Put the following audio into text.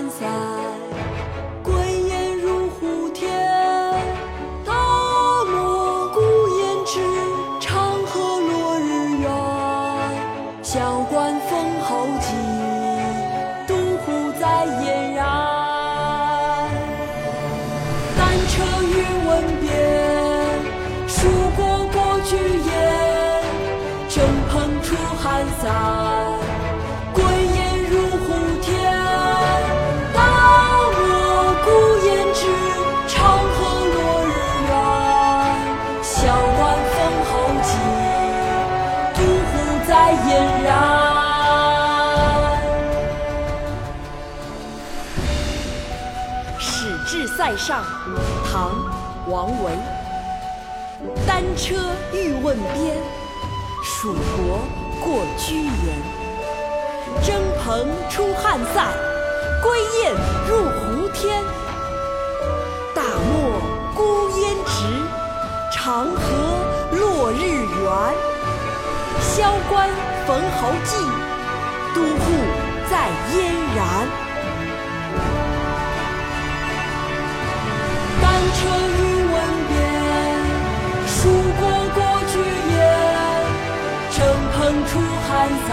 出汉塞，归雁入胡天。大漠孤烟直，长河落日圆。萧关封侯骑，都护在燕然。单车欲问边，蜀国过居延。征蓬出汉塞，点燃。《使至塞上》唐·王维。单车欲问边，蜀国过居延。征蓬出汉塞，归雁入胡天。大漠孤烟直，长萧关逢侯骑，都护在燕然。单车欲问边，属国过居延。征蓬出汉塞，